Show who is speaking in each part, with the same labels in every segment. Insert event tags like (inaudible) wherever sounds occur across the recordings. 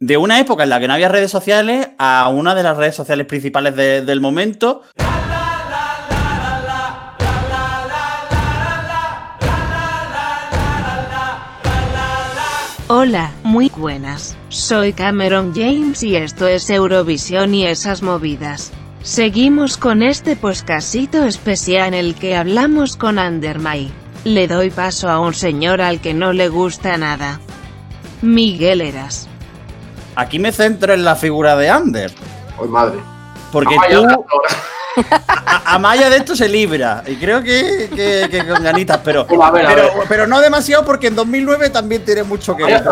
Speaker 1: de una época en la que no había redes sociales a una de las redes sociales principales del momento.
Speaker 2: Hola, muy buenas. Soy Cameron James y esto es Eurovisión y esas movidas. Seguimos con este poscasito especial en el que hablamos con Andermay. Le doy paso a un señor al que no le gusta nada. Miguel Eras.
Speaker 1: Aquí me centro en la figura de Ander.
Speaker 3: Hoy madre.
Speaker 1: Porque tú. A, Maya de esto se libra. Y creo que, que, con ganitas, pero, pero, no demasiado porque en 2009 también tiene mucho que ver.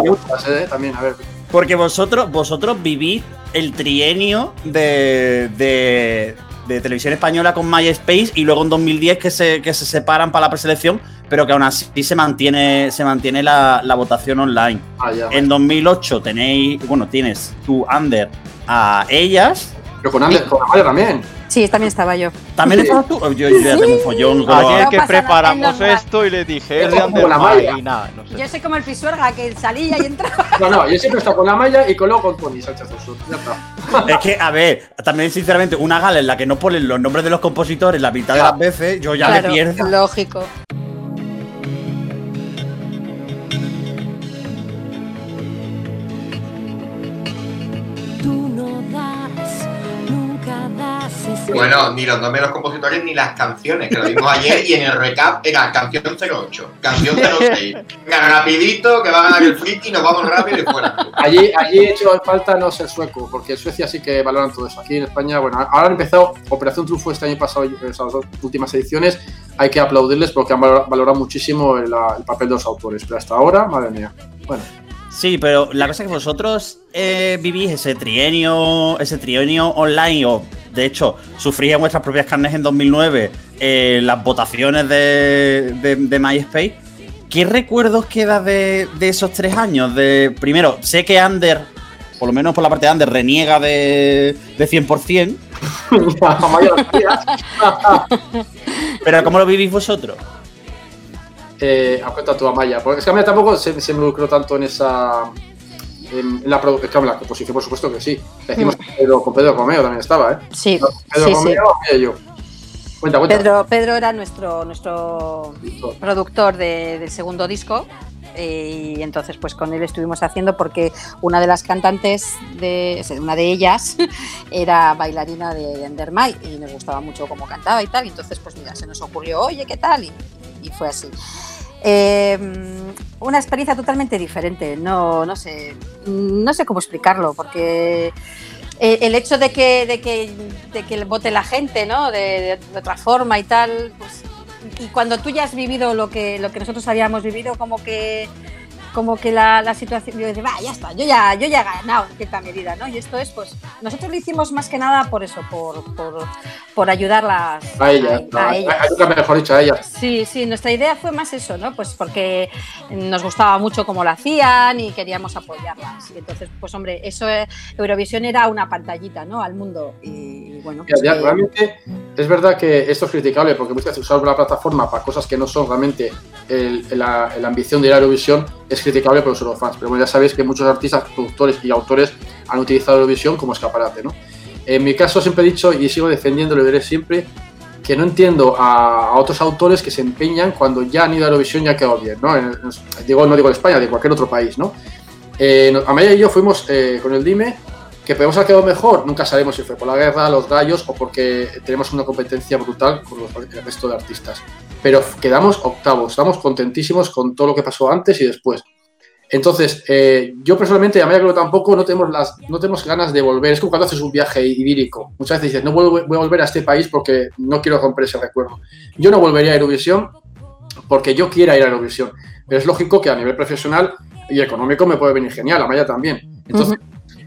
Speaker 3: ¿eh? También, a ver.
Speaker 1: Porque vosotros, vosotros vivís el trienio de, de, televisión española con MySpace y luego en 2010 que se, que se separan para la preselección, pero que aún así se mantiene, se mantiene la, votación online. Ah, en 2008 tenéis, bueno, tienes tu Under a ellas.
Speaker 3: Pero con Under, con Amaya también.
Speaker 4: Sí, también estaba yo.
Speaker 1: ¿También estabas tú? Yo, ya tengo un follón.
Speaker 5: Ayer que preparamos esto y le dije, es de y nada, no sé.
Speaker 4: Yo soy como el Pisuerga, que salía y entraba. (laughs)
Speaker 3: No, no, yo siempre he estado con la malla y con luego con Tony Sánchez. Ya está.
Speaker 1: Es que, a ver, también sinceramente, una gala en la que no ponen los nombres de los compositores la mitad de las veces, yo ya le pierdo.
Speaker 4: Lógico.
Speaker 6: Bueno, ni los nombres de los compositores ni las canciones, que lo vimos ayer y en el recap era canción 08, canción 06. Venga, rapidito, que va a ganar el friki, nos vamos rápido y fuera.
Speaker 3: Allí, allí he hecho falta no ser sueco, porque en Suecia sí que valoran todo eso. Aquí en España, bueno, ahora han empezado Operación Trufo este año pasado, esas dos últimas ediciones, hay que aplaudirles porque han valorado muchísimo el, papel de los autores, pero hasta ahora, madre mía. Bueno.
Speaker 1: Sí, pero la cosa es que vosotros eh, vivís ese trienio, ese trienio online o de hecho, sufrí en vuestras propias carnes en 2009 eh, las votaciones de, MySpace. ¿Qué recuerdos queda de, esos tres años? De, primero, sé que Ander, por lo menos por la parte de Ander, reniega de, de 100%. (laughs) (laughs) Pero ¿cómo lo vivís vosotros?
Speaker 3: Eh, cuenta tu Amaya, porque es que a mí tampoco se, se involucró tanto en esa en, la, en la composición, por supuesto que sí. Decimos mm. Pedro, con Pedro Romeo también estaba, ¿eh?
Speaker 4: Sí.
Speaker 3: Pedro
Speaker 4: sí,
Speaker 3: Romeo sí. yo.
Speaker 4: Cuenta, cuenta. Pedro, Pedro era nuestro, nuestro productor del segundo disco eh, y entonces pues con él estuvimos haciendo porque una de las cantantes de una de ellas (laughs) era bailarina de Endermay y nos gustaba mucho cómo cantaba y tal y entonces pues mira se nos ocurrió oye qué tal y, y fue así Em, una experiencia totalmente diferente, no, no sé, no sé cómo explicarlo, porque eh, el hecho de que, de que, de que vote la gente, ¿no? De, de, otra forma y tal, pues, y cuando tú ya has vivido lo que, lo que nosotros habíamos vivido, como que como que la, la situación, yo decía, va, ya está, yo ya, yo ya he ganado en cierta medida, ¿no? Y esto es, pues, nosotros lo hicimos más que nada por eso, por, por, por ayudarlas.
Speaker 3: A ellas, a, a, mejor dicho, a ellas.
Speaker 4: Sí, sí, nuestra idea fue más eso, ¿no? Pues porque nos gustaba mucho cómo lo hacían y queríamos apoyarlas. Y entonces, pues, hombre, eso, eh, Eurovisión era una pantallita, ¿no? Al mundo. Y, bueno, pues
Speaker 3: realmente es verdad que esto es criticable porque muchas veces usar la plataforma para cosas que no son realmente la, la ambición de ir a Eurovisión es criticable por los fans, pero bueno, ya sabéis que muchos artistas, productores y autores han utilizado Eurovisión como escaparate, ¿no? En mi caso siempre he dicho y sigo defendiendo, lo diré siempre, que no entiendo a, otros autores que se empeñan cuando ya han ido a Eurovisión y ha quedado bien, ¿no? digo, no digo de España, de cualquier otro país, ¿no? Eh, Amaya y yo fuimos eh, con el Dime, que podemos haber quedado mejor, nunca sabemos si fue por la guerra, los gallos o porque tenemos una competencia brutal con los, el resto de artistas. Pero quedamos octavos, estamos contentísimos con todo lo que pasó antes y después. Entonces, eh, yo personalmente, a creo que tampoco no tenemos, las, no tenemos ganas de volver. Es como cuando haces un viaje idílico. Muchas veces dices, no voy, voy a volver a este país porque no quiero romper ese recuerdo. Yo no volvería a Eurovisión porque yo quiera ir a Eurovisión. Pero es lógico que a nivel profesional y económico me puede venir genial, a Maya también. Entonces,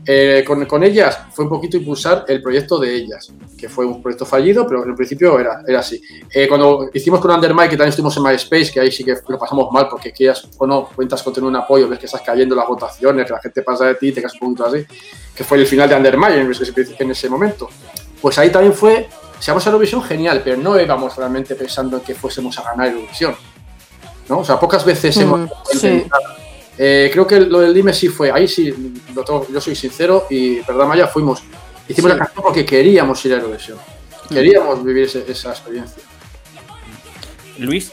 Speaker 3: eh, con, con, ellas fue un poquito impulsar el proyecto de ellas, que fue un proyecto fallido, pero en principio era, era así. Eh, cuando hicimos con Undermine, que también estuvimos en MySpace, que ahí sí que lo pasamos mal, porque quieras o no, cuentas con tener un apoyo, ves que estás cayendo las votaciones, que la gente pasa de ti, te quedas un poquito así, que fue el final de Undermine en ese, en ese momento. Pues ahí también fue, si vamos a Eurovisión, genial, pero no íbamos realmente pensando en que fuésemos a ganar Eurovisión. ¿no? O sea, pocas veces hemos Eh, creo que lo del Dime sí fue, ahí sí, yo soy sincero y verdad Maya, fuimos, hicimos la canción porque queríamos ir a Eurovisión, queríamos vivir esa experiencia.
Speaker 1: Luis.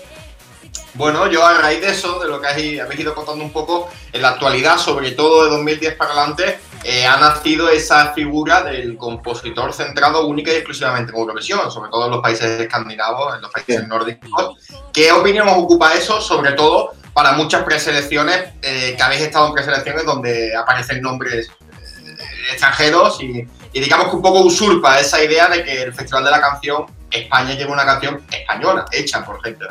Speaker 6: Bueno, yo a raíz de eso, de lo que habéis ido contando un poco, en la actualidad, sobre todo de 2010 para adelante, eh, ha nacido esa figura del compositor centrado única y exclusivamente en Eurovisión, sobre todo en los países escandinavos, en los países nórdicos. ¿Qué opinión os ocupa eso, sobre todo para muchas preselecciones, eh, que habéis estado en preselecciones donde aparecen nombres eh, extranjeros y, y digamos que un poco usurpa esa idea de que el Festival de la Canción, España lleva una canción española, hecha por gente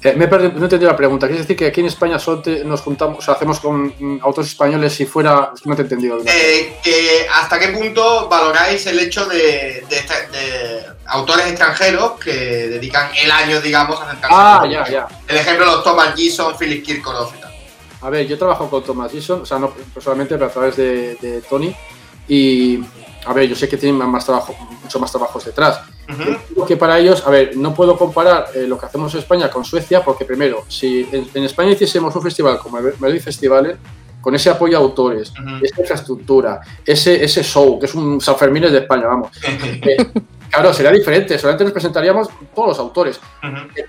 Speaker 3: eh, me he perdido, no he entendido la pregunta. ¿Quieres decir que aquí en España solo nos juntamos, o sea, hacemos con mm, autores españoles si fuera. No te he entendido.
Speaker 6: Eh, que ¿Hasta qué punto valoráis el hecho de, autores extranjeros que dedican el año, digamos, a
Speaker 3: acercarse Ah, ya, ya.
Speaker 6: El ejemplo de los Thomas Gison, Philip Kirkorov y tal.
Speaker 3: A ver, yo trabajo con Thomas Gison, o sea, no personalmente, pero a través de, de Tony. Y, a ver, yo sé que tienen más trabajo, mucho más trabajos detrás que para ellos, a ver, no puedo comparar eh, lo que hacemos en España con Suecia, porque primero, si en, España hiciésemos un festival como el Melody Festival, con ese apoyo a autores, esa infraestructura, ese, ese show, que es un San Fermín de España, vamos. (laughs) Eh, claro, sería diferente, solamente nos presentaríamos todos los autores.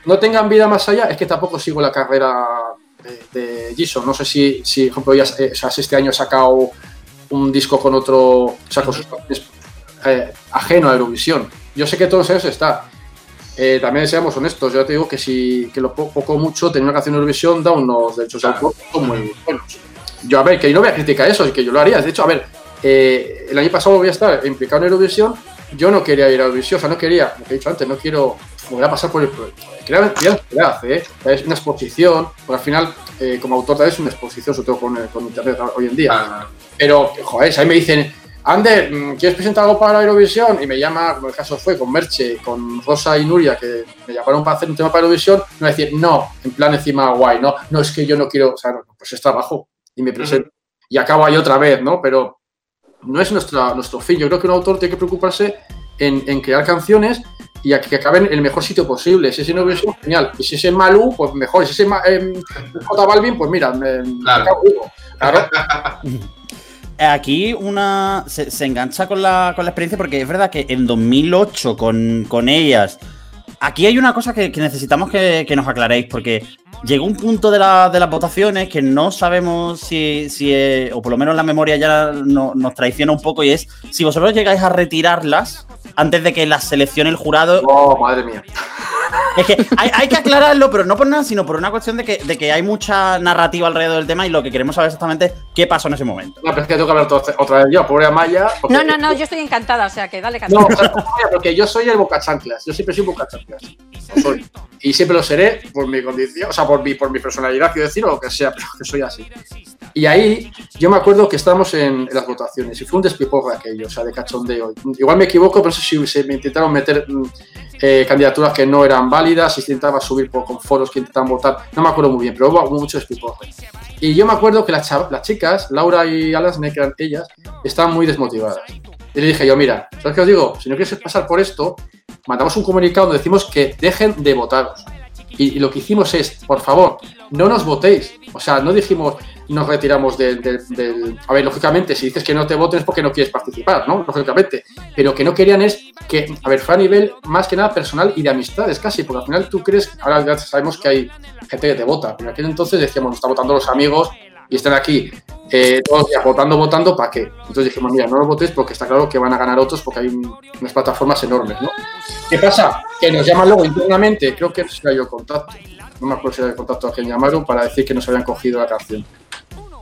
Speaker 3: no tengan vida más allá, es que tampoco sigo la carrera de, de No sé si, si por ejemplo, ya, eh, este año ha sacado un disco con otro, o sea, con sus, ajeno a Eurovisión yo sé que todos ellos está. Eh, también seamos honestos, yo te digo que si que lo poco o mucho tener una canción de Eurovisión da unos derechos de autor muy buenos. Yo, a ver, que no voy a criticar eso, que yo lo haría. De hecho, a ver, eh, el año pasado voy a estar implicado en Eurovisión. Yo no quería ir a Eurovisión, o sea, no quería, como he dicho antes, no quiero, voy a pasar por el. Quería, quería ¿eh? Es una exposición, porque al final, eh, como autor, es una exposición, sobre todo con, con Internet hoy en día. Pero, joder, ahí me dicen, Ander, mm, ¿quieres presentar algo para Eurovisión? Y me llama, como el caso fue con Merche, con Rosa y Nuria, que me llamaron para hacer un tema para Eurovisión, no decir, no, en plan encima guay, no, no es que yo no quiero, o sea, pues es trabajo y me presento. Y acabo ahí otra vez, ¿no? Pero no es nuestra, nuestro fin. Yo creo que un autor tiene que preocuparse en, crear canciones y a que acaben en el mejor sitio posible. Si es en Eurovisión, genial. Y si es en Malú, pues mejor. Y si es en, en J Balvin, pues mira, me, claro. claro. (laughs)
Speaker 1: aquí una se, engancha con la, con la, experiencia porque es verdad que en 2008 con, con ellas, aquí hay una cosa que, necesitamos que, nos aclaréis porque llegó un punto de, de, las votaciones que no sabemos si, si o por lo menos la memoria ya nos traiciona un poco y es si vosotros llegáis a retirarlas antes de que las seleccione el jurado.
Speaker 3: Oh, madre mía.
Speaker 1: Es que hay, que aclararlo, pero no por nada, sino por una cuestión de que, de que hay mucha narrativa alrededor del tema y lo que queremos saber exactamente qué pasó en ese momento.
Speaker 3: No, pero es que tengo que hablar otra vez yo, pobre Amaya.
Speaker 4: No, no, no, yo estoy encantada, o sea que dale canción.
Speaker 3: No, porque yo soy el boca chanclas, yo siempre soy boca chanclas. Y siempre lo seré por mi condición, o sea, por mi, por mi personalidad, quiero decir, o lo que sea, pero que soy así. Y ahí yo me acuerdo que estábamos en, las votaciones y fue un de aquello, o sea, de cachondeo. Igual me equivoco, pero no sé si se me intentaron meter mm, eh, candidaturas que no eran válidas, si intentaba subir por, con foros que intentaban votar, no me acuerdo muy bien, pero hubo mucho despiporre. Y yo me acuerdo que las, las chicas, Laura y Alasne, que eran ellas, estaban muy desmotivadas. Y le dije yo, mira, ¿sabes qué os digo? Si no quieres pasar por esto, mandamos un comunicado donde decimos que dejen de votaros. Y, lo que hicimos es, por favor, no nos votéis. O sea, no dijimos, nos retiramos del, A ver, lógicamente, si dices que no te voten es porque no quieres participar, ¿no? Lógicamente. Pero que no querían es que, a ver, fue a nivel más que nada personal y de amistades casi, porque al final tú crees, ahora ya sabemos que hay gente que te vota, pero en aquel entonces decíamos, nos está votando los amigos y están aquí eh, todos días votando, votando, ¿para qué? Entonces dijimos, mira, no lo votéis porque está claro que van a ganar otros porque hay unas plataformas enormes, ¿no? ¿Qué pasa? Que nos llaman luego internamente, creo que se yo contacto, no me acuerdo si era el contacto a quien llamaron para decir que nos habían cogido la canción.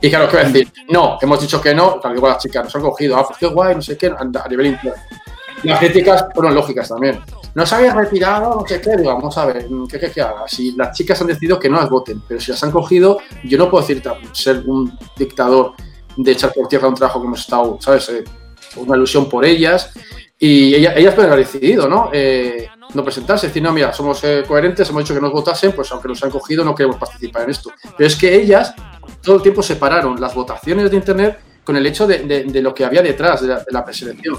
Speaker 3: Y claro, ¿qué voy a decir? No, hemos dicho que no, tal igual las chicas nos han cogido, ah, pues qué guay, no sé qué, a nivel interno. Las críticas fueron lógicas también. No se había retirado, no sé qué, digo, vamos a ver, ¿qué qué, qué haga? Si las chicas han decidido que no las voten, pero si las han cogido, yo no puedo decir ser un dictador de echar por tierra un trabajo que hemos estado, ¿sabes? Eh, una ilusión por ellas. Y ellas, pueden haber decidido, ¿no? Eh, no presentarse, decir, no, mira, somos eh, coherentes, hemos dicho que nos votasen, pues aunque nos han cogido, no queremos participar en esto. Pero es que ellas todo el tiempo separaron las votaciones de Internet con el hecho de, lo que había detrás de la, preselección.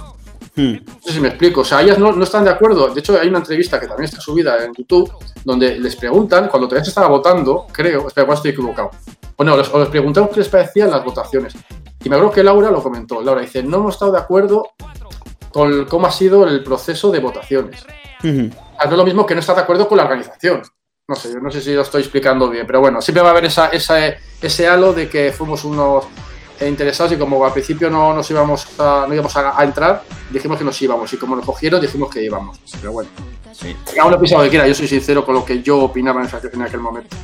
Speaker 3: Hmm. No sé si me explico. O sea, ellas no, están de acuerdo. De hecho, hay una entrevista que también está subida en YouTube donde les preguntan, cuando todavía se estaba votando, creo, espera, igual estoy equivocado. Bueno, os, os preguntamos qué les parecían las votaciones. Y me acuerdo que Laura lo comentó. Laura dice, no hemos estado de acuerdo con cómo ha sido el proceso de votaciones. no es lo mismo que no estar de acuerdo con la organización. No sé, yo no sé si lo estoy explicando bien, pero bueno, siempre va a haber esa, ese halo de que fuimos unos interesados y como al principio no nos íbamos a, no íbamos a, entrar, dijimos que nos íbamos y como nos cogieron dijimos que íbamos. Pero bueno, sí. cada uno piensa lo que quiera, yo soy sincero con lo que yo opinaba en, aquel momento.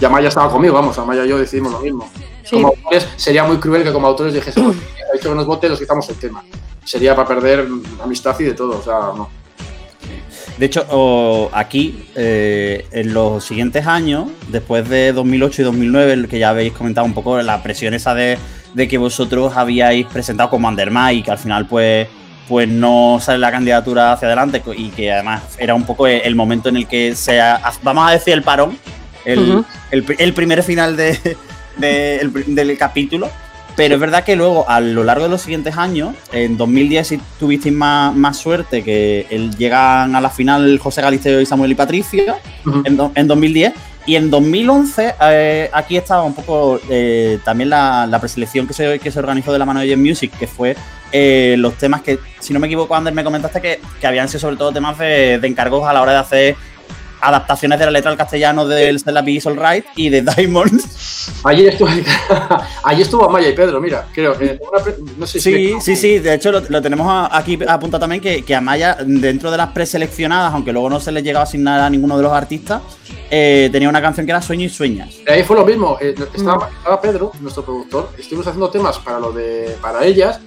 Speaker 3: Y Amaya estaba conmigo, vamos, Amaya y yo decidimos lo mismo. Como autores, sería muy cruel que como autores dijésemos, (clears throat) ha dicho que nos vote, nos quitamos el tema. Sería para perder amistad y de todo, o sea, no.
Speaker 1: De hecho, aquí, eh, en los siguientes años, después de 2008 y 2009, que ya habéis comentado un poco la presión esa de, que vosotros habíais presentado como Andermay y que al final, pues, pues no sale la candidatura hacia adelante y que además era un poco el momento en el que se, vamos a decir, el parón, el, primer final de, del capítulo pero es verdad que luego, a lo largo de los siguientes años, en 2010 si tuvisteis más, más suerte, que llegan a la final José Galisteo y Samuel y Patricia, en, 2010. Y en 2011, eh, aquí estaba un poco eh, también la, preselección que se, que se organizó de la mano de Music, que fue eh, los temas que, si no me equivoco, Ander, me comentaste que, que habían sido sobre todo temas de, de encargos a la hora de hacer adaptaciones de la letra al castellano del Bees All Right y de Diamonds.
Speaker 3: Allí estuvo, (laughs) allí estuvo Amaya y Pedro, mira, creo. que no sé
Speaker 1: si sí, sí, sí, de hecho lo, tenemos aquí apuntado también que, que, Amaya, dentro de las preseleccionadas, aunque luego no se le llegaba a asignar a ninguno de los artistas, eh, tenía una canción que era Sueño y Sueñas.
Speaker 3: Ahí fue lo mismo, eh, estaba, estaba, Pedro, nuestro productor, estuvimos haciendo temas para lo de para ellas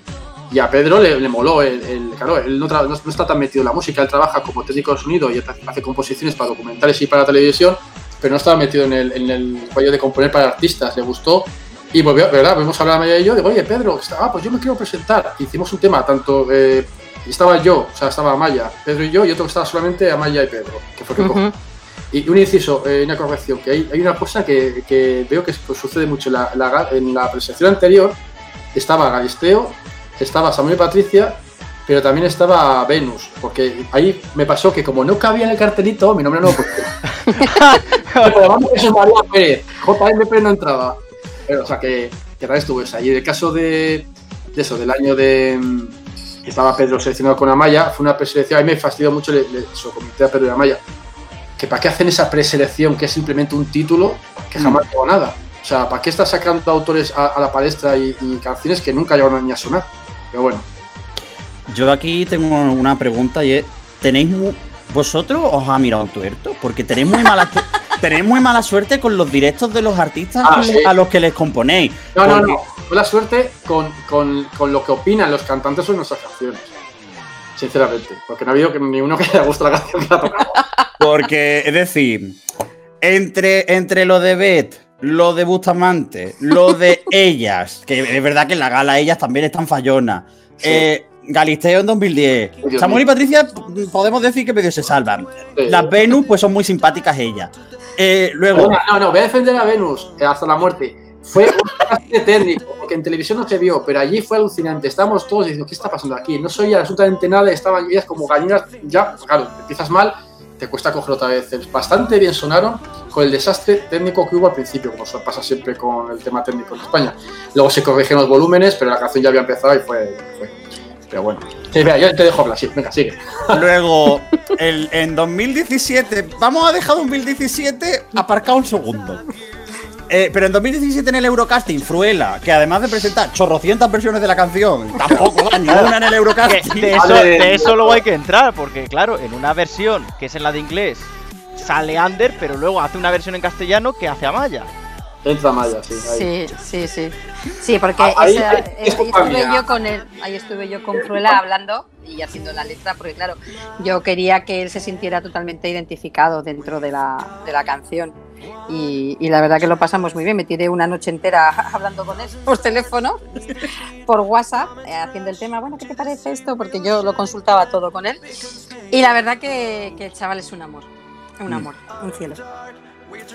Speaker 3: y a Pedro le, moló, el, claro, él no, está tan metido en la música, él trabaja como técnico de sonido y hace composiciones para documentales y para televisión, pero no estaba metido en el, en el rollo de componer para artistas, le gustó y volvió, ¿verdad? Vimos a hablar a Maya y yo, digo, oye Pedro, ah, pues yo me quiero presentar. Hicimos un tema, tanto, eh, estaba yo, o sea, estaba Amaya, Pedro y yo, y otro que estaba solamente Amaya y Pedro, que fue que Y un inciso, eh, una corrección, que hay, hay una cosa que, que veo que pues, sucede mucho. La, la, en la presentación anterior estaba Galisteo estaba Samuel y Patricia, pero también estaba Venus, porque ahí me pasó que como no cabía en el cartelito, mi nombre no, porque... (laughs) es María Pérez, JMP no entraba. Pero, o sea, que, que tal estuvo esa. Y el caso de, de, eso, del año de que estaba Pedro seleccionado con Amaya, fue una preselección, a mí me fastidió mucho, le, le comenté a Pedro y Amaya, que para qué hacen esa preselección que es simplemente un título que jamás tuvo nada. O sea, ¿para qué estás sacando autores a, la palestra y, y, canciones que nunca llegaron ni a sonar? Pero bueno.
Speaker 1: Yo aquí tengo una pregunta y es, ¿tenéis vosotros os ha mirado tuerto? Porque tenéis muy mala (laughs) tenéis muy mala suerte con los directos de los artistas ah, a los que les componéis.
Speaker 3: No, no, no. Mala suerte con, con, lo que opinan los cantantes sobre nuestras canciones. Sinceramente. Porque no ha habido ni uno que haya gustado la canción que tocado. (laughs)
Speaker 1: Porque, es decir, entre, entre lo de Beth lo de Bustamante, lo de (laughs) ellas, que es verdad que en la gala ellas también están fallonas. Eh, Galisteo en 2010. Samuel y Patricia podemos decir que medio se salvan. Las Venus, pues son muy simpáticas ellas. Eh, luego.
Speaker 3: No, no, voy a defender a Venus eh, hasta la muerte. Fue un técnico, porque en televisión no se vio, pero allí fue alucinante. Estábamos todos diciendo, ¿qué está pasando aquí? No soy absolutamente nada, estaban ellas como gallinas, ya, claro, empiezas mal te cuesta coger otra vez. Bastante bien sonaron con el desastre técnico que hubo al principio, como pasa siempre con el tema técnico en España. Luego se corrigieron los volúmenes, pero la canción ya había empezado y fue. Pero bueno. Sí, mira, yo te dejo hablar, sí, venga, sigue.
Speaker 1: Luego, el, en 2017, vamos a dejar 2017 aparcado un segundo. Eh, pero en 2017 en el Eurocasting, Fruela, que además de presentar chorrocientas versiones de la canción, tampoco da ninguna en el Eurocasting.
Speaker 5: De eso, de eso luego hay que entrar, porque claro, en una versión que es en la de inglés, sale Ander, pero luego hace una versión en castellano que hace Amaya.
Speaker 3: Entra Maya, sí.
Speaker 4: Sí, sí, sí. Sí, porque ah, ahí, estuve yo con él, ahí estuve yo con Fruela hablando y haciendo la letra, porque claro, yo quería que él se sintiera totalmente identificado dentro de la, de la canción. Y, la verdad que lo pasamos muy bien. Me tiré una noche entera (laughs) hablando con él por teléfono, por WhatsApp, eh, haciendo el tema. Bueno, ¿qué te parece esto? Porque yo lo consultaba todo con él. Y la verdad que, que el chaval es un amor, un amor, un cielo.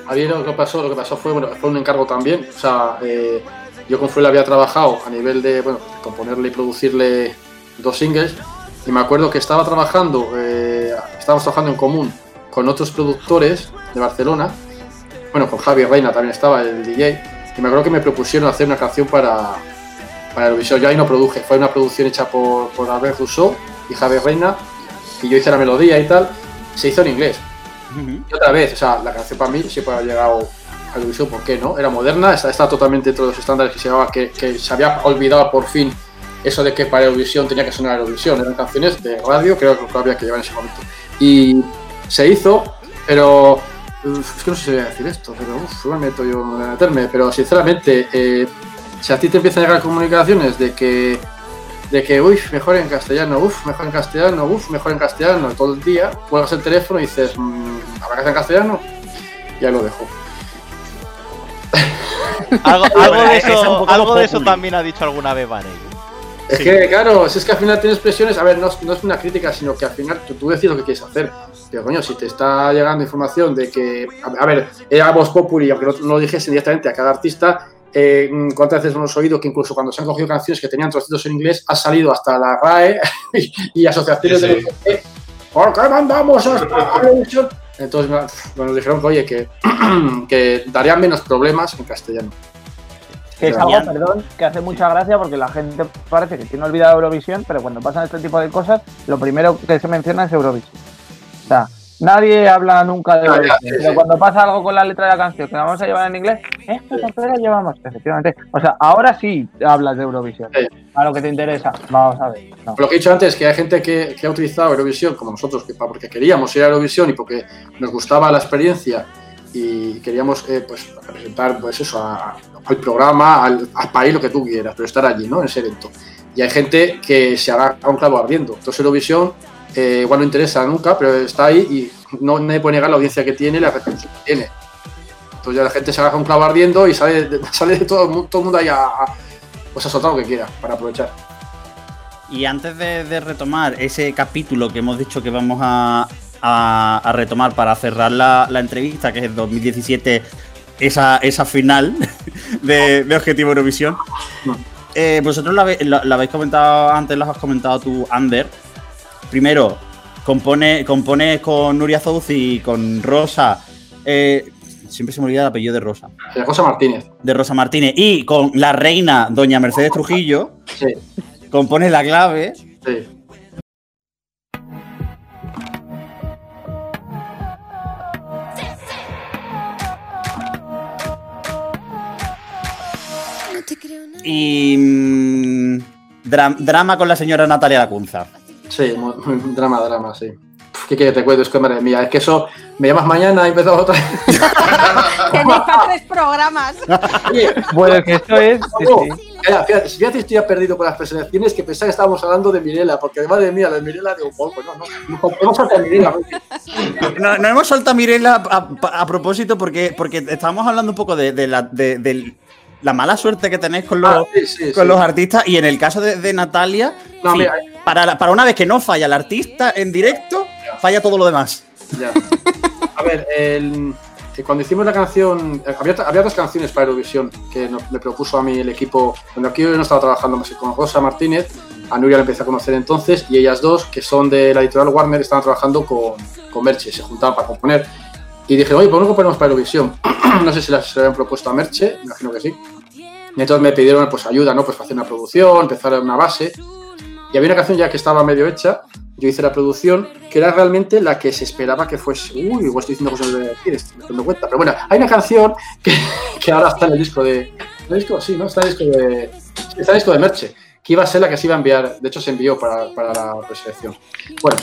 Speaker 3: A mí lo que pasó, lo que pasó fue, bueno, fue un encargo también. O sea, eh, yo con Fuel había trabajado a nivel de, bueno, componerle y producirle dos singles. Y me acuerdo que estaba trabajando, eh, estábamos trabajando en común con otros productores de Barcelona bueno, con Javi Reina también estaba el DJ, Y me acuerdo que me propusieron hacer una canción para, para Eurovisión. Yo ahí no produje, fue una producción hecha por, por Albert Rousseau y Javier Reina, y yo hice la melodía y tal. Se hizo en inglés. Y otra vez, o sea, la canción para mí siempre ha llegado a Eurovisión, ¿por qué no? Era moderna, está, está totalmente dentro de los estándares que se llevaba, que, que se había olvidado por fin eso de que para Eurovisión tenía que sonar Eurovisión, eran canciones de radio, creo que había que llevar en ese momento. Y se hizo, pero uf, es que no sé si voy a decir esto, pero uf, igual me meto yo a meterme, pero sinceramente, eh, si a ti te empiezan a llegar comunicaciones de que de que, uy, mejor en castellano, uff, mejor en castellano, uff, mejor en castellano, todo el día, cuelgas el teléfono y dices, mmm, ¿habrá que hacer en castellano? Y ahí lo dejo. (laughs)
Speaker 5: Algo, algo de eso, algo de eso también ha dicho alguna vez Vaney.
Speaker 3: Es que, claro, si es que al final tienes presiones, a ver, no, es- no es una crítica, sino que al final tú, tú decides lo que quieres hacer. Pero coño, si te está llegando información de que, a, ver, era Voz Populi, aunque no, no lo dijesen directamente a cada artista, eh, cuántas veces hemos oído que incluso cuando se han cogido canciones que tenían trocitos en inglés, ha salido hasta la RAE (laughs) y, y asociaciones
Speaker 6: Sí,
Speaker 3: de
Speaker 6: sí.
Speaker 3: ¿Por qué mandamos a esta televisión? Entonces, bueno, nos dijeron que, oye, que, (clears throat) que darían menos problemas en castellano.
Speaker 7: Que es algo, perdón, que hace mucha gracia porque la gente parece que tiene olvidado Eurovisión, pero cuando pasan este tipo de cosas, lo primero que se menciona es Eurovisión. O sea, nadie habla nunca de
Speaker 3: ya,
Speaker 7: Eurovisión,
Speaker 3: sí,
Speaker 7: pero
Speaker 3: sí.
Speaker 7: cuando pasa algo con la letra de la canción que la vamos a llevar en inglés, esto nosotros la llevamos, efectivamente. O sea, ahora sí hablas de Eurovisión.
Speaker 3: Sí.
Speaker 7: A lo que te interesa, vamos a ver. No.
Speaker 3: Lo que he dicho antes, que hay gente que, que ha utilizado Eurovisión, como nosotros, que, porque queríamos ir a Eurovisión y porque nos gustaba la experiencia y queríamos eh, pues, representar pues eso, a- al programa, al, al país, lo que tú quieras, pero estar allí, ¿no? En ese evento. Y hay gente que se agarra a un clavo ardiendo. Entonces Eurovisión eh, igual no interesa nunca, pero está ahí y no nadie puede negar la audiencia que tiene y la repercusión que tiene. Entonces ya la gente se agarra un clavo ardiendo y sale de, (laughs) sale de todo, todo el mundo ahí a, a- pues a soltar lo que quiera para aprovechar.
Speaker 1: Y antes de, de retomar ese capítulo que hemos dicho que vamos a, a- a retomar para cerrar la, la entrevista, que es el 2017, esa, esa final (laughs) de, de Objetivo Eurovisión, eh, vosotros lo- lo habéis comentado antes, lo has comentado tú, Ander. Primero, compone, compone con Nuria Zouz y con Rosa. eh, siempre se me olvida el apellido de Rosa.
Speaker 3: Eh, José Martínez.
Speaker 1: De Rosa Martínez. Y con la reina, doña Mercedes Trujillo,
Speaker 3: Sí,
Speaker 1: compone la clave.
Speaker 3: sí.
Speaker 1: Y. mm, dra- drama con la señora Natalia Lacunza.
Speaker 3: Sí, muy- muy (laughs) drama, drama, sí. ¿Qué quieres te cuento? Es que madre mía, es que eso me llamas mañana y empezamos otra vez. (laughs)
Speaker 4: Tenéis para (laughs) tres programas.
Speaker 3: Oye,
Speaker 7: Bueno, que esto es.
Speaker 3: no,
Speaker 7: sí.
Speaker 3: calla, fíjate, fíjate, estoy ya perdido con las preselecciones que pensaba que estábamos hablando de Mirela, porque madre mía, la de Mirela, digo, pues no, no, no, no Mirela.
Speaker 1: No, no hemos soltado a Mirela a, a- a propósito porque, porque estábamos hablando un poco de, de la, de- de la mala suerte que tenéis con los,
Speaker 3: Ah, sí, sí,
Speaker 1: con
Speaker 3: sí.
Speaker 1: los artistas. Y en el caso de, de Natalia,
Speaker 3: No,
Speaker 1: sí,
Speaker 3: mira,
Speaker 1: para, la- para una vez que no falla el artista en directo, falla todo lo demás.
Speaker 3: Ya. A ver, el- cuando hicimos la canción, eh, había, había dos canciones para Eurovisión que nos- propuso a mí el equipo. Cuando aquí yo no estaba trabajando más que con Rosa Martínez, a Nuria la empecé a conocer entonces, y ellas dos, que son de la editorial Warner, estaban trabajando con, con Merche, se juntaban para componer. Y dije, oye, ¿por qué no componemos para Eurovisión? (clears throat) no sé si las- habían propuesto a Merche, me imagino que sí. Y entonces me pidieron pues ayuda, ¿no? Pues para hacer una producción, empezar una base. Y había una canción ya que estaba medio hecha, yo hice la producción, que era realmente la que se esperaba que fuese. Uy, igual estoy diciendo cosas de decir, estoy dando cuenta. Pero bueno, hay una canción que, (laughs) que ahora está en el disco de. ¿En el disco? Sí, ¿no? Está en el disco de. Está en el disco de Merche, que iba a ser la que se iba a enviar. De hecho, se envió para, para la preselección. Bueno,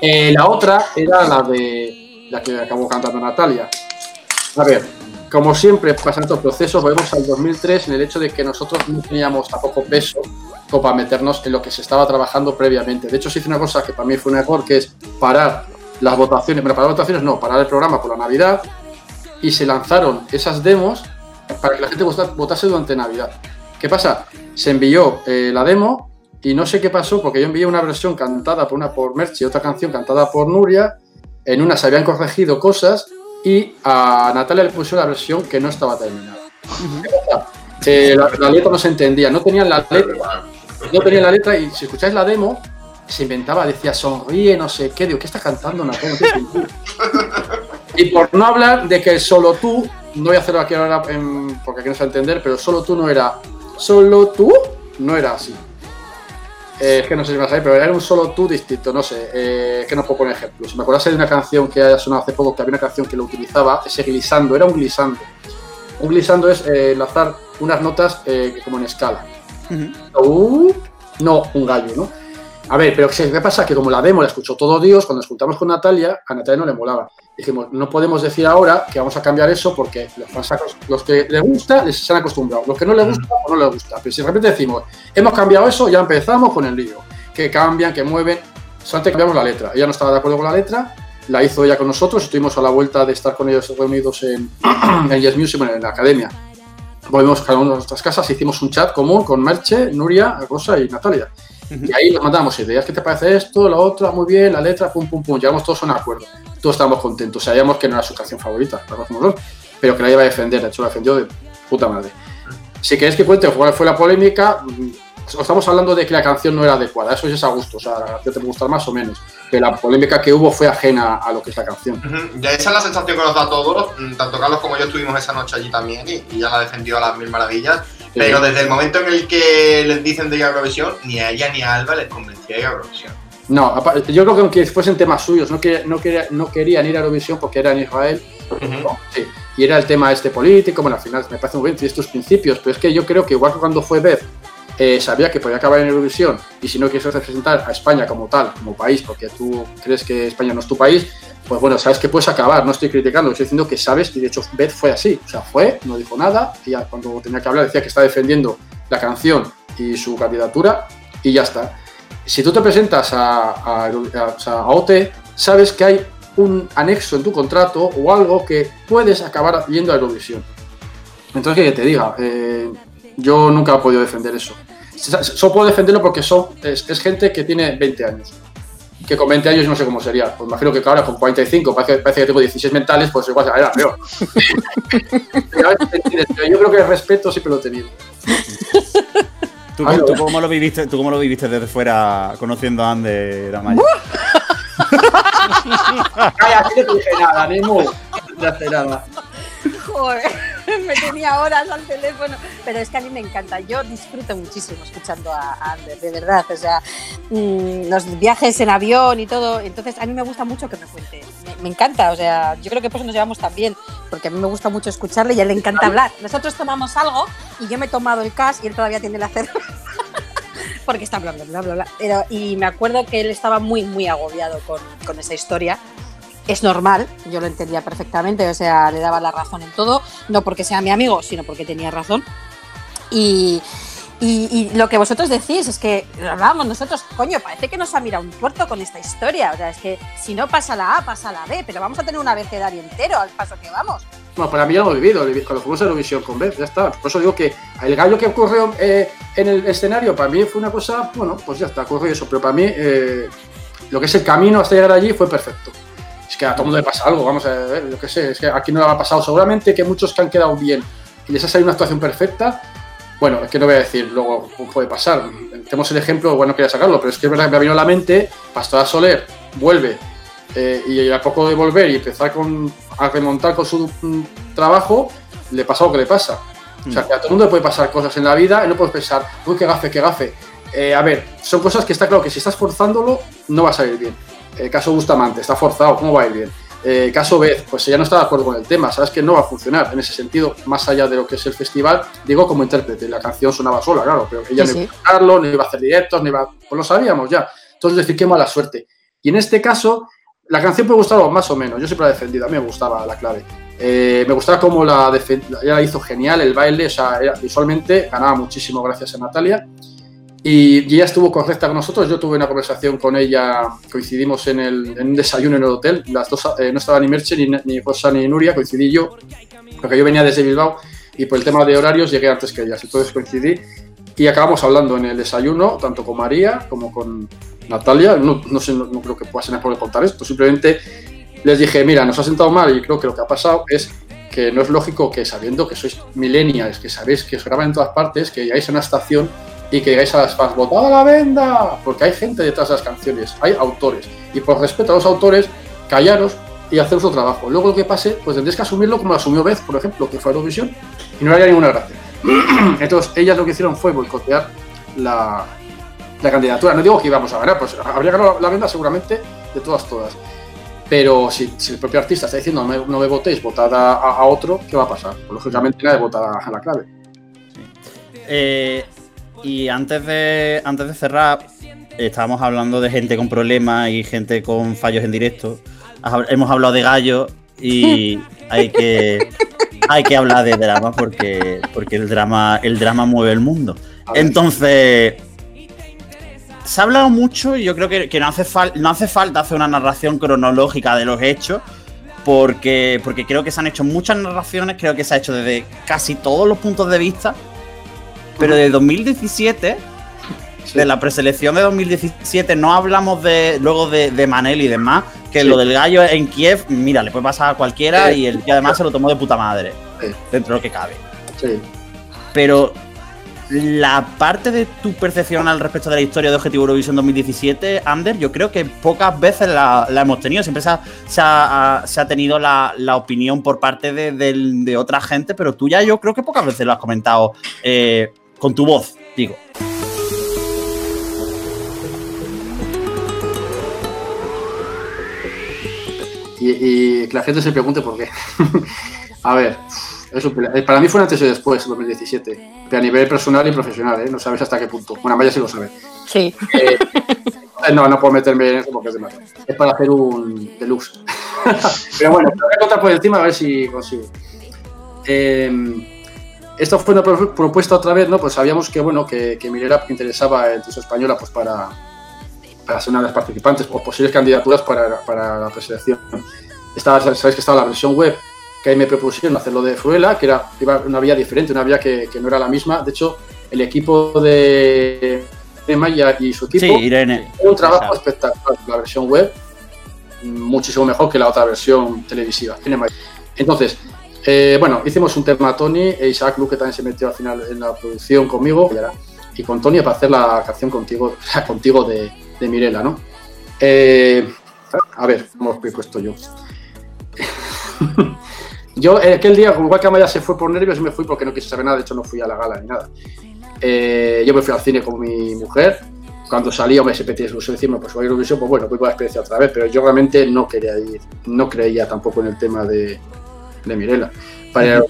Speaker 3: eh, la otra era la de. La que acabó cantando Natalia. A ver, como siempre pasa en estos procesos, volvemos al 2003 en el hecho de que nosotros no teníamos tampoco peso para meternos en lo que se estaba trabajando previamente. De hecho, se hizo una cosa que para mí fue un error, que es parar las votaciones, bueno, parar las votaciones no, parar el programa por la Navidad y se lanzaron esas demos para que la gente vota- votase durante Navidad. ¿Qué pasa? Se envió eh, la demo y no sé qué pasó porque yo envié una versión cantada por una por Merche y otra canción cantada por Nuria. En una se habían corregido cosas y a Natalia le puso la versión que no estaba terminada. ¿Qué pasa? Eh, la, la letra no se entendía, no tenían la letra, no tenían la letra y si escucháis la demo se inventaba, decía sonríe, no sé qué, digo, ¿qué está cantando Natalia? (laughs) Y por no hablar de que solo tú no voy a hacerlo aquí ahora en- porque aquí no se va a entender, pero solo tú no era. Solo tú no era así. Eh, es que no sé si me vas a ir, pero era un solo tú distinto, no sé. Eh, que no puedo poner ejemplos. Si me acordase de una canción que haya sonado hace poco, que había una canción que lo utilizaba, ese glissando, era un glissando. Un glissando es eh, enlazar unas notas eh, como en escala. Uh, no, un gallo, ¿no? A ver, pero ¿qué pasa? Que como la demo la escuchó todo Dios, cuando escuchamos con Natalia, a Natalia no le molaba. Dijimos, no podemos decir ahora que vamos a cambiar eso porque los, fans los que les gusta les se han acostumbrado, los que no les gusta, pues no les gusta. Pero si de repente decimos, hemos cambiado eso, ya empezamos con el lío. Que cambian, que mueven. Solamente cambiamos la letra. Ella no estaba de acuerdo con la letra, la hizo ella con nosotros, estuvimos a la vuelta de estar con ellos reunidos en, (clears throat) en Yes Music, en la academia. Volvimos cada uno a nuestras casas, hicimos un chat común con Merche, Nuria, Rosa y Natalia. Y ahí nos mandamos ideas, ¿qué te parece esto? La otra, muy bien, la letra, pum, pum, pum. Llegamos todos a un acuerdo. Todos estábamos contentos. Sabíamos que no era su canción favorita, pero que la iba a defender. De hecho, la defendió de puta madre. Si queréis que cuente cuál fue la polémica, mm, estamos hablando de que la canción no era adecuada. Eso ya es a gusto. O sea, la canción te puede gustar más o menos. Pero la polémica que hubo fue ajena a lo que es la canción.
Speaker 6: Ujú, Ya esa es la sensación que nos da a todos, mm, tanto Carlos como yo estuvimos esa noche allí también y, y ya la defendió a las mil maravillas. Pero desde el momento en el que les dicen de Eurovisión, ni a ella ni a Alba les convencía de Eurovisión.
Speaker 3: No, yo creo que aunque fuesen temas suyos, no, quería- no, quería- no querían ir a Eurovisión porque era en Israel.
Speaker 6: Ujú.
Speaker 3: Sí, y era el tema este político, bueno, al final me parece muy bien, estos principios, pero es que yo creo que igual que cuando fue Beth, eh, sabía que podía acabar en Eurovisión y si no quieres representar a España como tal, como país, porque tú crees que España no es tu país, pues bueno, sabes que puedes acabar, no estoy criticando, estoy diciendo que sabes, y de hecho Beth fue así, o sea, fue, no dijo nada, y ya cuando tenía que hablar decía que está defendiendo la canción y su candidatura, y ya está. Si tú te presentas a, a, a- a OT, sabes que hay un anexo en tu contrato o algo que puedes acabar yendo a Eurovisión. Entonces, que te diga, eh, yo nunca he podido defender eso. Solo puedo defenderlo porque son, es, es gente que tiene 20 años. Que con 20 años no sé cómo sería. Pues imagino que ahora con 45 parece, parece que tengo 16 mentales, pues igual era peor. (laughs) (laughs) Pero yo creo que el respeto siempre lo he tenido. (laughs)
Speaker 1: ¿Tú,
Speaker 3: Ay,
Speaker 1: tú cómo lo viviste, ¿Tú cómo lo viviste desde fuera conociendo a Ander Amaya?
Speaker 3: Calla, aquí no te dije nada, Nemo. No te hace nada. (laughs)
Speaker 4: Me tenía horas al teléfono. Pero es que a mí me encanta. Yo disfruto muchísimo escuchando a Ander, de verdad. O sea, mm, los viajes en avión y todo. Entonces, a mí me gusta mucho que me cuente. Me, me encanta. O sea, yo creo que por eso nos llevamos tan bien. Porque a mí me gusta mucho escucharle y a él le encanta hablar. Nosotros tomamos algo y yo me he tomado el cas y él todavía tiene la cerveza. (laughs) Porque está hablando, bla, bla, bla. Pero, y me acuerdo que él estaba muy, muy agobiado con, con esa historia es normal, yo lo entendía perfectamente, o sea, le daba la razón en todo, no porque sea mi amigo, sino porque tenía razón. Y, y- lo que vosotros decís es que hablábamos nosotros, coño, parece que nos ha mirado un tuerto con esta historia. O sea, es que si no pasa la A, pasa la B, pero vamos a tener un abecedario entero al paso que vamos.
Speaker 3: Bueno, para mí ya lo he vivido, cuando fuimos a Eurovisión con Beth, ya está. Por eso digo que el gallo que ocurrió eh, en el escenario, para mí fue una cosa, bueno, pues ya está, ocurrió eso, pero para mí eh, lo que es el camino hasta llegar allí fue perfecto. Es que a todo el mundo le pasa algo, vamos a ver, yo qué sé, es que aquí no le ha pasado seguramente que muchos que han quedado bien y les ha salido una actuación perfecta, bueno, es que no voy a decir, luego puede pasar. Tenemos el ejemplo, bueno, no quería sacarlo, pero es que es verdad que me ha venido a la mente, Pastora Soler vuelve eh, y a poco de volver y empezar con, a remontar con su mm, trabajo, le pasa lo que le pasa. O sea, que a todo el mundo le puede pasar cosas en la vida y no puedes pensar, uy, qué gafe, qué gafe. Eh, a ver, son cosas que está claro que si estás forzándolo, no va a salir bien. El caso Bustamante, está forzado, ¿cómo va a ir bien? Eh, caso Beth, pues ella no está de acuerdo con el tema, sabes que no va a funcionar en ese sentido, más allá de lo que es el festival, digo como intérprete, la canción sonaba sola, claro, pero ella
Speaker 4: Sí,
Speaker 3: no iba a tocarlo, no iba a hacer directos, no iba, pues lo sabíamos ya. Entonces decir qué mala suerte. Y en este caso, la canción puede gustar más o menos, yo siempre la he defendido, a mí me gustaba la clave. Eh, me gustaba cómo la, ella la hizo genial, el baile, o sea, era- visualmente ganaba muchísimo gracias a Natalia. Y, y ella estuvo correcta con nosotros. Yo tuve una conversación con ella, coincidimos en, el, en un desayuno en el hotel. Las dos, eh, no estaba ni Merche, ni, ni Rosa, ni Nuria, coincidí yo, porque yo venía desde Bilbao y por el tema de horarios llegué antes que ellas. Entonces coincidí y acabamos hablando en el desayuno, tanto con María como con Natalia. No, no sé, no, no creo que pueda ser por contar esto. Simplemente les dije, mira, nos ha sentado mal y creo que lo que ha pasado es que no es lógico que sabiendo que sois millennials, que sabéis que os graban en todas partes, que llegáis a una estación y que digáis a las fans, ¡botad a la venda! Porque hay gente detrás de las canciones, hay autores. Y por respeto a los autores, callaros y hacer su trabajo. Luego lo que pase, pues tendréis que asumirlo como asumió Beth, por ejemplo, que fue a Eurovisión, y no haría ninguna gracia. (clears throat) Entonces, ellas lo que hicieron fue boicotear la, la candidatura. No digo que íbamos a ganar, pues habría ganado la venda seguramente de todas, todas. Pero si, el propio artista está diciendo no me, votéis, votad a, otro, ¿qué va a pasar? Pues, lógicamente nadie vota a la clave.
Speaker 1: Eh, y antes de, antes de cerrar, estábamos hablando de gente con problemas y gente con fallos en directo. Hemos hablado de gallo y (laughs) hay que, hay que hablar de drama porque, porque el, drama, el drama mueve el mundo. Entonces, se ha hablado mucho y yo creo que, no, hace no hace falta hacer una narración cronológica de los hechos. Porque, porque creo que se han hecho muchas narraciones, creo que se ha hecho desde casi todos los puntos de vista. Pero de 2017, de la preselección de 2017, no hablamos de luego de, Manel y demás, que lo del gallo en Kiev, mira, le puede pasar a cualquiera y el que además se lo tomó de puta madre, dentro de lo que cabe. Sí. Pero la parte de tu percepción al respecto de la historia de Objetivo Eurovisión 2017, Ander, yo creo que pocas veces la, hemos tenido. Siempre se ha, tenido la, opinión por parte de, otra gente, pero tú ya yo creo que pocas veces lo has comentado eh, con tu voz, digo.
Speaker 3: Y, que la gente se pregunte por qué. (laughs) a ver, eh, para mí fue antes y después, 2017. a nivel personal y profesional, ¿eh? No sabes hasta qué punto. Bueno, Maya sí lo sabe.
Speaker 4: Sí.
Speaker 3: Eh, no, no puedo meterme en eso porque es demasiado. Es para hacer un deluxe. (laughs) Pero bueno, voy a contar por encima a ver si consigo. Esto fue una propuesta otra vez, ¿no? Pues sabíamos que, bueno, que, que Mirela interesaba el Tiso Española pues para, para ser una de las participantes o posibles candidaturas para, para la preselección. Estaba, sabéis que estaba la versión web que ahí me propusieron hacerlo de Fruela, que era una vía diferente, una vía que, no era la misma. De hecho, el equipo de Maya y su equipo
Speaker 1: sí, Irene.
Speaker 3: un trabajo espectacular. La versión web, muchísimo mejor que la otra versión televisiva. Entonces, eh, bueno, hicimos un tema a Tony e Isaac Luke también se metió al final en la producción conmigo y con Tony para hacer la canción contigo, (laughs) contigo de, Mirela, ¿no? Eh, a ver, ¿cómo explico esto yo? (laughs) Yo, aquel día, como igual que Amaya se fue por nervios, me fui porque no quise saber nada, de hecho no fui a la gala ni nada. Yo me fui al cine con mi mujer, cuando salía me se petía decirme, pues voy a pues bueno, voy con la experiencia otra vez, pero yo realmente no quería ir, no creía tampoco en el tema de, de Mirela. Para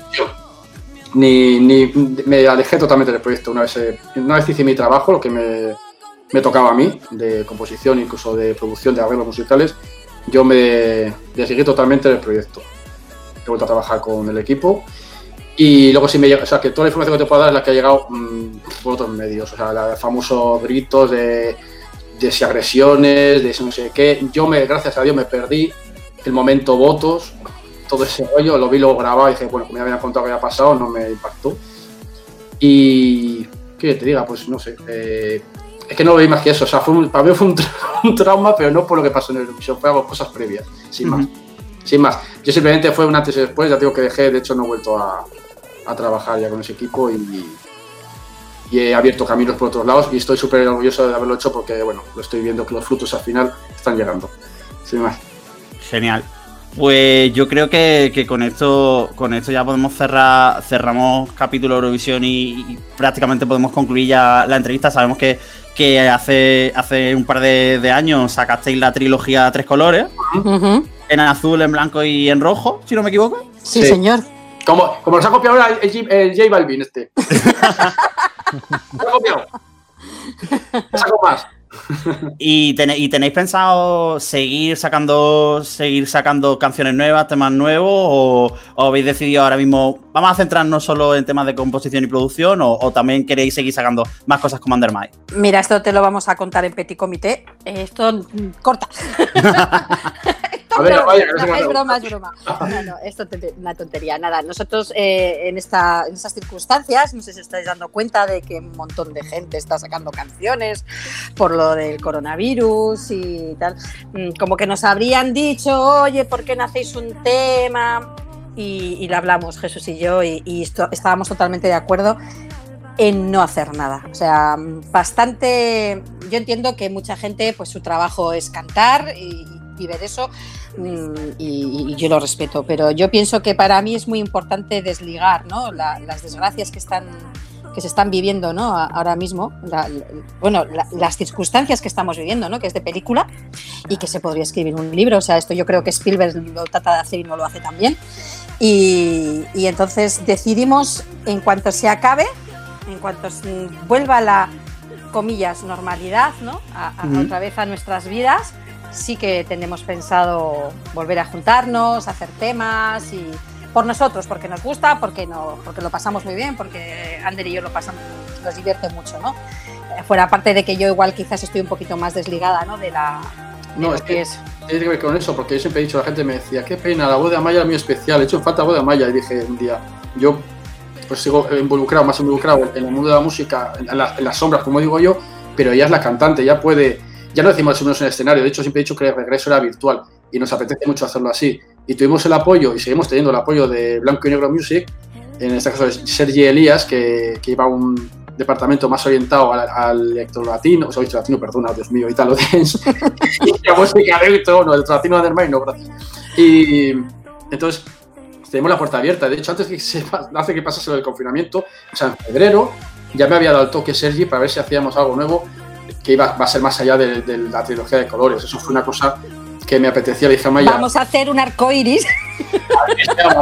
Speaker 3: ni, ni me alejé totalmente del proyecto. Una vez, eh, una vez hice mi trabajo, lo que me, me tocaba a mí, de composición, incluso de producción de arreglos musicales, yo me desligué totalmente del proyecto he vuelto a trabajar con el equipo. Y luego sí me llega, o sea, que toda la información que te puedo dar es la que ha llegado mm, por otros medios, o sea, los famosos gritos de, de si agresiones, de no sé qué. Yo, me, gracias a Dios, me perdí el momento votos, todo ese rollo, lo vi luego grabado y dije, bueno, como me habían contado que había pasado, no me impactó. Y, ¿qué te diga? Pues no sé, eh, es que no lo vi más que eso, o sea, fue para mí fue (laughs) un, trauma, pero no por lo que pasó en el episodio, fue algo, cosas previas, sin más sin más. Yo simplemente fue un antes y después, ya tengo que dejé, de hecho no he vuelto a, trabajar ya con ese equipo y, he abierto caminos por otros lados y estoy súper orgulloso de haberlo hecho porque, bueno, lo estoy viendo que los frutos al final están llegando. Sin más.
Speaker 1: Genial. Pues yo creo que, con esto con esto ya podemos cerrar cerramos capítulo Eurovisión y, prácticamente podemos concluir ya la entrevista. Sabemos que, que hace, hace un par de, años sacasteis la trilogía Tres Colores en azul, en blanco y en rojo, si no me equivoco.
Speaker 4: Sí, señor.
Speaker 3: Como, como nos ha copiado ahora el, J Balvin este. (laughs) ha copiado. Saco más.
Speaker 1: ¿Y, tenéis pensado seguir sacando seguir sacando canciones nuevas, temas nuevos? O, habéis decidido ahora mismo, vamos a centrarnos solo en temas de composición y producción? ¿O, también queréis seguir sacando más cosas como Undermine?
Speaker 4: Mira, esto te lo vamos a contar en Petit Comité. Esto (laughs) mm, corta. es broma, es broma. (laughs) No, esto es una tontería. Nada, nosotros eh, en, esta, en estas circunstancias, no sé si estáis dando cuenta de que un montón de gente está sacando canciones por lo del coronavirus y tal. Mm, como que nos habrían dicho, oye, ¿por qué no hacéis un tema? Y, y lo hablamos Jesús y yo y, y estábamos totalmente de acuerdo en no hacer nada. O sea, bastante. Yo entiendo que mucha gente, pues su trabajo es cantar y, vive de eso mm, y, yo lo respeto. Pero yo pienso que para mí es muy importante desligar ¿no? las desgracias que están que se están viviendo ¿no? ahora mismo, bueno, las circunstancias que estamos viviendo, ¿no? que es de película y que se podría escribir un libro. O sea, esto yo creo que Spielberg lo trata de hacer y no lo hace tan bien. Y, y entonces decidimos, en cuanto se acabe, en cuanto vuelva la, comillas, normalidad, ¿no? A, Otra vez a nuestras vidas, sí que tenemos pensado volver a juntarnos, hacer temas y por nosotros, porque nos gusta, porque, no, porque lo pasamos muy bien, porque Ander y yo lo pasamos, nos divierte mucho, ¿no? Eh, fuera parte de que yo igual quizás estoy un poquito más desligada, ¿no? De la...
Speaker 3: no, es que, es... Tiene que ver con eso, porque yo siempre he dicho, la gente me decía, qué pena, la voz de Amaya es muy especial, he hecho falta la voz de Amaya, y dije un día, yo pues sigo involucrado, más involucrado en el mundo de la música, en, las sombras, como digo yo, pero ella es la cantante, ya puede, ya no decimos en el escenario, de hecho siempre he dicho que el regreso era virtual y nos apetece mucho hacerlo así. Y tuvimos el apoyo y seguimos teniendo el apoyo de Blanco y Negro Music, en este caso de Sergi Elías, que, que lleva un departamento más orientado al, al electro-latino, o sea, latino, perdona, Dios mío, italo dance, (laughs) y la música electro, no, electro-latino no, gracias. Y entonces tenemos la puerta abierta. De hecho, antes que se hace que pasase lo del confinamiento, o sea, en febrero, ya me había dado el toque Sergi para ver si hacíamos algo nuevo que iba va a ser más allá de, la trilogía de colores. Eso fue una cosa que me apetecía. Le dije a Maya.
Speaker 4: Vamos a hacer un arco iris. (laughs)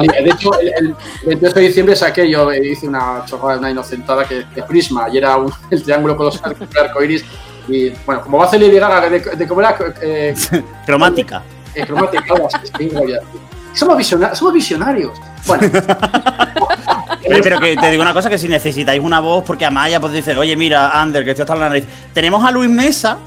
Speaker 3: De hecho, el, 28 de diciembre saqué, yo hice una chorrada, una inocentada que, de Prisma y era el triángulo con los arcoiris. Y bueno, como va a hacer Lady Gaga de, de, cómo era.
Speaker 1: Eh, (laughs) cromática.
Speaker 3: Eh, cromática, somos, visionarios, somos visionarios. Bueno. (laughs)
Speaker 1: Pero que te digo una cosa, que si necesitáis una voz, porque Amaya pues dice, oye, mira, Ander, que esto está en la nariz. Tenemos a Luis Mesa.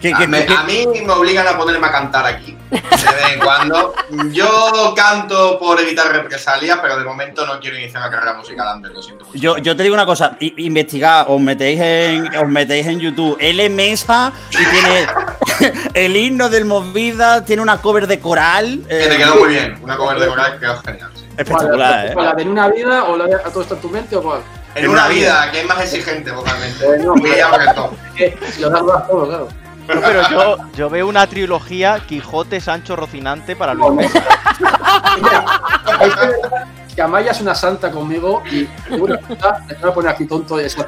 Speaker 6: Que, a, mí me obligan a ponerme a cantar aquí. De vez en cuando. Yo canto por evitar represalias, pero de momento no quiero iniciar una carrera musical antes, lo siento mucho.
Speaker 1: Yo, yo te digo una cosa, investigad, os metéis en, os metéis en YouTube. L Mesa y tiene (laughs) el himno del Movida, tiene una cover de coral.
Speaker 6: Que te quedó muy bien, una cover de coral que quedó genial.
Speaker 1: Espectacular, ¿eh?
Speaker 3: ¿La de en una vida o la de a todo esto en tu mente o cuál?
Speaker 6: En una vida, que es más exigente vocalmente. Bueno,
Speaker 3: si (laughs) lo das todo, claro
Speaker 5: pero yo, yo veo una trilogía Quijote, Sancho, Rocinante para Luis Mesa. (laughs)
Speaker 3: que Amaya es una santa conmigo y me voy a poner aquí tonto esa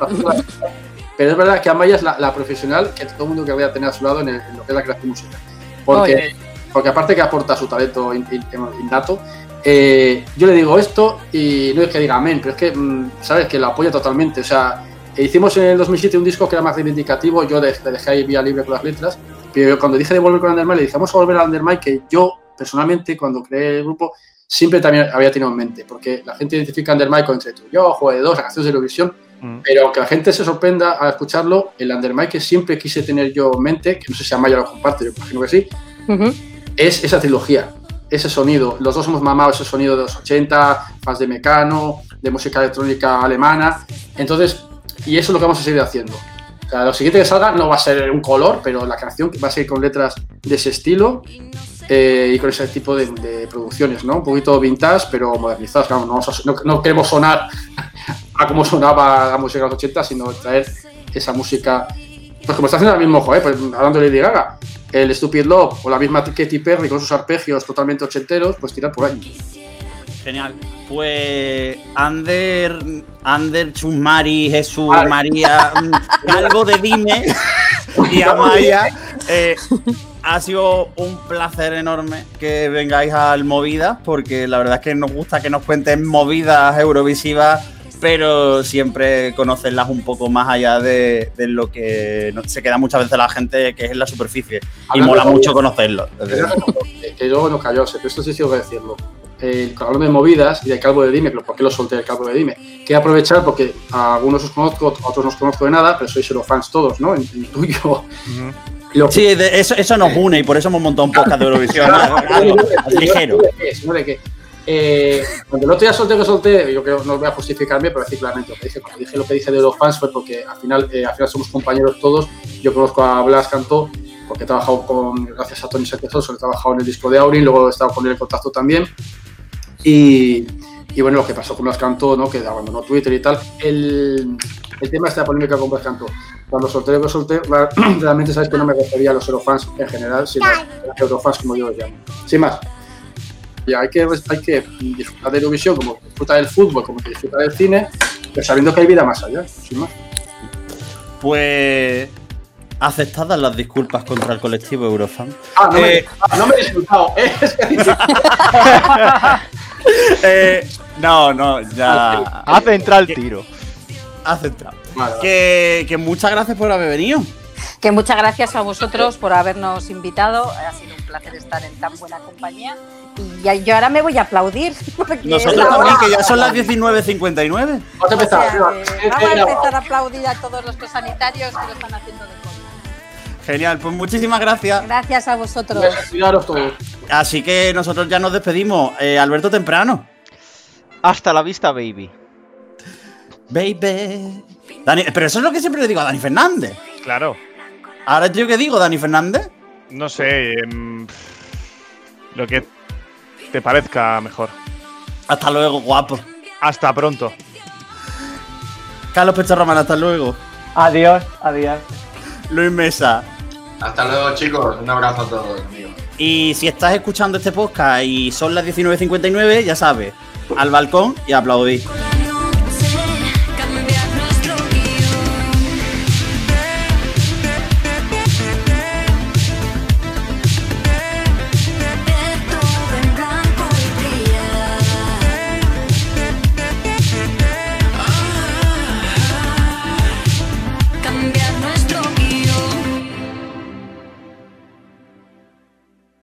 Speaker 3: Pero es verdad que Amaya es la, profesional que todo el mundo querría tener a su lado en, lo que es la creación musical. Porque, porque aparte que aporta su talento innato, eh, yo le digo esto y no es que diga amén, pero es que, mm, ¿sabes? Que lo apoya totalmente. O sea, hicimos en el 2007 un disco que era más reivindicativo, yo le dejé ahí vía libre con las letras, pero cuando dije de volver con Undermine, le dije, vamos a volver a Undermine, que yo personalmente cuando creé el grupo siempre también había tenido en mente, porque la gente identifica Undermine con entre tú yo, Juego de Dos, las canciones de Eurovisión, mm. pero aunque la gente se sorprenda al escucharlo, el Undermine que siempre quise tener yo en mente, que no sé si Amaya lo comparte, yo imagino que sí, es esa trilogía, ese sonido. Los dos hemos mamado ese sonido de los 80, fans de Mecano, de música electrónica alemana. Entonces, y eso es lo que vamos a seguir haciendo. O sea, lo siguiente que salga no va a ser un color, pero la canción va a seguir con letras de ese estilo eh, y con ese tipo de, producciones, ¿no? Un poquito vintage, pero modernizadas. no, no, queremos sonar a como sonaba la música de los 80, sino traer esa música. Pues como está haciendo ahora mismo, pues hablando de Lady Gaga, el Stupid Love o la misma Katy Perry con sus arpegios totalmente ochenteros, pues tirar por ahí.
Speaker 1: Genial. Pues Ander, Ander, Chusmari, Jesús, María, mm, (laughs) algo de Dime y Amaya. Eh, ha sido un placer enorme que vengáis al Movidas, porque la verdad es que nos gusta que nos cuenten movidas eurovisivas, pero siempre conocerlas un poco más allá de, lo que se queda muchas veces la gente, que es en la superficie. y mola mucho conocerlo.
Speaker 3: Que luego nos cayó, esto sí tengo que decirlo eh, hablando de movidas y de Calvo de Dime, pero ¿por qué lo solté el Calvo de Dime? Que aprovechar porque a algunos os conozco, a otros no os conozco de nada, pero sois solo fans todos, ¿no? En, tuyo.
Speaker 1: Sí, eso, eso nos une y por eso hemos montado un podcast de Eurovisión. ligero.
Speaker 3: Eh, cuando el otro día solté que solté, yo creo no voy a justificarme, pero decir claramente lo que dije. Cuando dije lo que dije de los fans fue porque al final, eh, al final somos compañeros todos. Yo conozco a Blas Cantó porque he trabajado con, gracias a Tony Sánchez he trabajado en el disco de Aurin, luego he estado con él en contacto también. Y, y bueno, lo que pasó con Blas Cantó, ¿no? que abandonó Twitter y tal. El, el tema de esta polémica con Blas Cantó. cuando solté lo que solté, (clears throat) realmente sabes que no me refería a los Eurofans en general, sino a los Eurofans como yo los llamo. Sin más. Y hay que, hay que disfrutar de Eurovisión como disfrutar del fútbol, como disfrutar del cine, pero sabiendo que hay vida más allá, sin más.
Speaker 1: Pues aceptadas las disculpas contra el colectivo Eurofan.
Speaker 3: Ah, no, me, eh, ah, no me he disculpado. ¿eh? (laughs) (laughs)
Speaker 1: eh, no, no, ya.
Speaker 5: Hace entrar el tiro.
Speaker 1: Hace entrar. Que, que muchas gracias por haber venido.
Speaker 4: Que muchas gracias a vosotros por habernos invitado. Ha sido un placer estar en tan buena compañía. Y yo ahora me voy a aplaudir. (laughs)
Speaker 1: Nosotros también, que ya son las 19.59.
Speaker 4: Vamos a empezar. vamos a empezar a aplaudir a todos los sanitarios que lo están haciendo de COVID.
Speaker 1: Genial, pues muchísimas gracias.
Speaker 4: Gracias a vosotros.
Speaker 1: Así que nosotros ya nos despedimos. Eh, Alberto Temprano.
Speaker 5: Hasta la vista, baby.
Speaker 1: Baby. pero eso es lo que siempre le digo a Dani Fernández.
Speaker 8: Claro.
Speaker 1: ¿Ahora yo qué digo, Dani Fernández?
Speaker 8: No sé. Em, lo que te parezca mejor.
Speaker 1: Hasta luego, guapo.
Speaker 8: Hasta pronto.
Speaker 1: Carlos Pecho Román, hasta luego.
Speaker 7: Adiós, adiós.
Speaker 1: Luis Mesa.
Speaker 6: Hasta luego, chicos. Un abrazo a todos, amigos.
Speaker 1: Y si estás escuchando este podcast y son las 19.59, ya sabes, al balcón y aplaudí.